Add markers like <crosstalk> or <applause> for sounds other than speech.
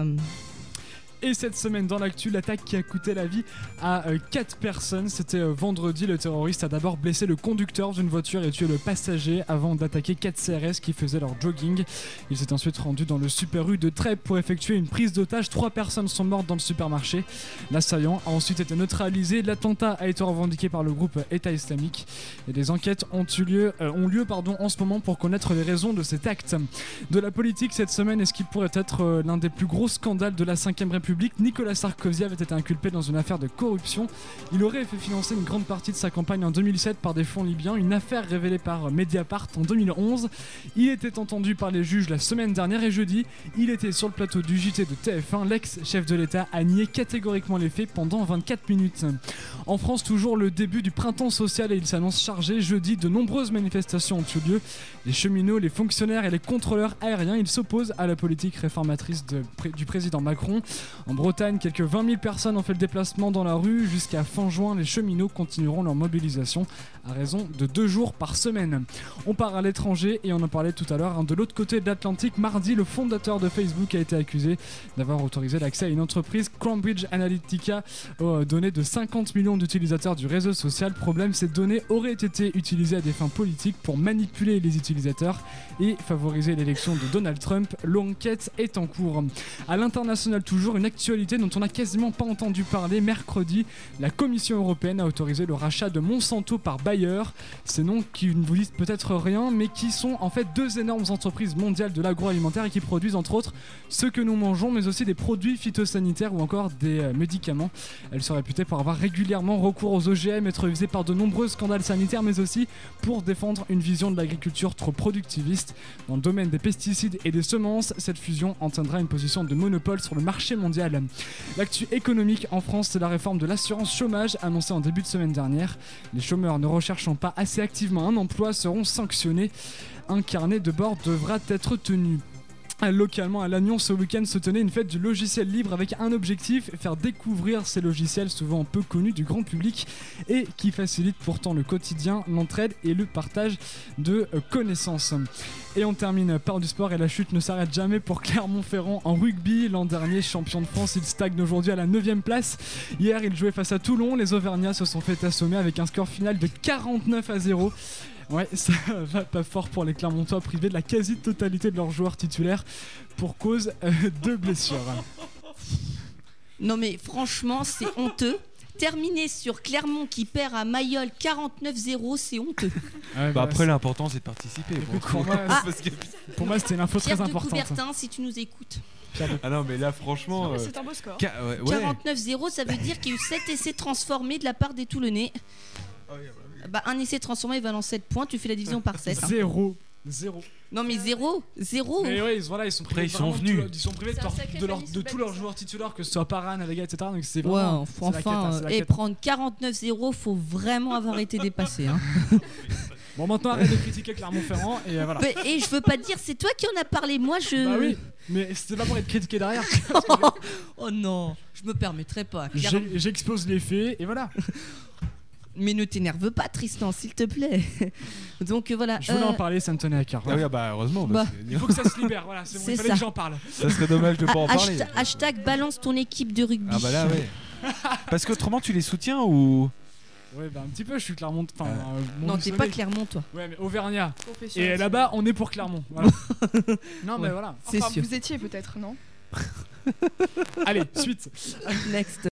Um, Et cette semaine dans l'actu, l'attaque qui a coûté la vie à 4 personnes. C'était euh, vendredi, le terroriste a d'abord blessé le conducteur d'une voiture et tué le passager avant d'attaquer 4 CRS qui faisaient leur jogging. Il s'est ensuite rendu dans le Super U de Trèbes pour effectuer une prise d'otage. Trois personnes sont mortes dans le supermarché. L'assaillant a ensuite été neutralisé. L'attentat a été revendiqué par le groupe État islamique. Et des enquêtes ont eu lieu, euh, ont lieu pardon, en ce moment pour connaître les raisons de cet acte. De la politique cette semaine est ce qui pourrait être euh, l'un des plus gros scandales de la 5ème République? Nicolas Sarkozy avait été inculpé dans une affaire de corruption. Il aurait fait financer une grande partie de sa campagne en 2007 par des fonds libyens, une affaire révélée par Mediapart en 2011. Il était entendu par les juges la semaine dernière et jeudi, il était sur le plateau du JT de TF1. L'ex-chef de l'État a nié catégoriquement les faits pendant 24 minutes. En France, toujours le début du printemps social et il s'annonce chargé. Jeudi, de nombreuses manifestations ont eu lieu. Les cheminots, les fonctionnaires et les contrôleurs aériens, ils s'opposent à la politique réformatrice du président Macron. En Bretagne, quelques 20 000 personnes ont fait le déplacement dans la rue. Jusqu'à fin juin, les cheminots continueront leur mobilisation à raison de deux jours par semaine. On part à l'étranger et on en parlait tout à l'heure. Hein. de l'autre côté de l'Atlantique, mardi, le fondateur de Facebook a été accusé d'avoir autorisé l'accès à une entreprise, Cambridge Analytica, aux données de 50 millions d'utilisateurs du réseau social. Problème, ces données auraient été utilisées à des fins politiques pour manipuler les utilisateurs et favoriser l'élection de Donald Trump. L'enquête est en cours. À l'international, toujours une dont on n'a quasiment pas entendu parler. Mercredi, la Commission européenne a autorisé le rachat de Monsanto par Bayer. Ces noms qui ne vous disent peut-être rien, mais qui sont en fait deux énormes entreprises mondiales de l'agroalimentaire et qui produisent entre autres ce que nous mangeons, mais aussi des produits phytosanitaires ou encore des euh, médicaments. Elles sont réputées pour avoir régulièrement recours aux OGM, être visées par de nombreux scandales sanitaires, mais aussi pour défendre une vision de l'agriculture trop productiviste. Dans le domaine des pesticides et des semences, cette fusion entraînera une position de monopole sur le marché mondial L'actu économique en France, c'est la réforme de l'assurance chômage annoncée en début de semaine dernière. Les chômeurs ne recherchant pas assez activement un emploi seront sanctionnés. Un carnet de bord devra être tenu. Localement à Lannion, ce week-end se tenait une fête du logiciel libre avec un objectif, faire découvrir ces logiciels souvent peu connus du grand public et qui facilitent pourtant le quotidien, l'entraide et le partage de euh, connaissances. Et on termine par du sport et la chute ne s'arrête jamais pour Clermont-Ferrand en rugby. L'an dernier champion de France, il stagne aujourd'hui à la 9ème place. Hier, il jouait face à Toulon. Les Auvergnats se sont fait assommer avec un score final de 49 à 0. Ouais, <laughs> ça va pas fort pour les Clermontois privés de la quasi-totalité de leurs joueurs titulaires pour cause euh, de blessures. Non mais franchement, c'est honteux. Terminer sur Clermont qui perd à Mayol 49-0, c'est honteux. bah, bah après, l'important c'est de participer. <laughs> pour, moi, c'était une info très importante. Coubertin, si tu nous écoutes. Ah non, mais là, franchement. C'est un beau score. 49-0, ça veut dire qu'il y a eu 7 essais transformés de la part des Toulonnais. Oh, bah, un essai transformé valant 7 points, tu fais la division par 7. 0. 0. Non mais 0 0 Mais ouais, voilà, ils sont privés, ils sont venus. ils sont privés de, de, tous leurs joueurs titulaires, que ce soit Paran, Alega, etc. Donc c'est vraiment. Ouais, enfin, et prendre 49-0, faut vraiment avoir été dépassé. Hein. <laughs> bon, maintenant arrête de critiquer Clermont-Ferrand et euh, voilà. et je veux pas dire, c'est toi qui en as parlé, moi je. Bah oui, mais c'était pas pour être critiqué derrière. <laughs> oh non, je me permettrai pas. J'expose les faits et voilà. <laughs> Mais ne t'énerve pas, Tristan, s'il te plaît. <laughs> Donc voilà. Je voulais en euh, parler, ça me tenait à cœur. Ah oui, ah bah heureusement. Bah. Il faut que ça se libère, voilà, c'est bon, il fallait que j'en parle. Ça serait dommage de pas en parler. Hashtag balance ton équipe de rugby. Ah bah là, oui. <laughs> Parce qu'autrement, tu les soutiens ou? Ouais, bah un petit peu, je suis Clermont. Enfin, euh, non, t'es pas Clermont, toi. Ouais, mais Auvergnat. Et là-bas, on est pour Clermont. Voilà. <laughs> non, mais voilà. Enfin, vous étiez peut-être, non? Allez, suite. Next.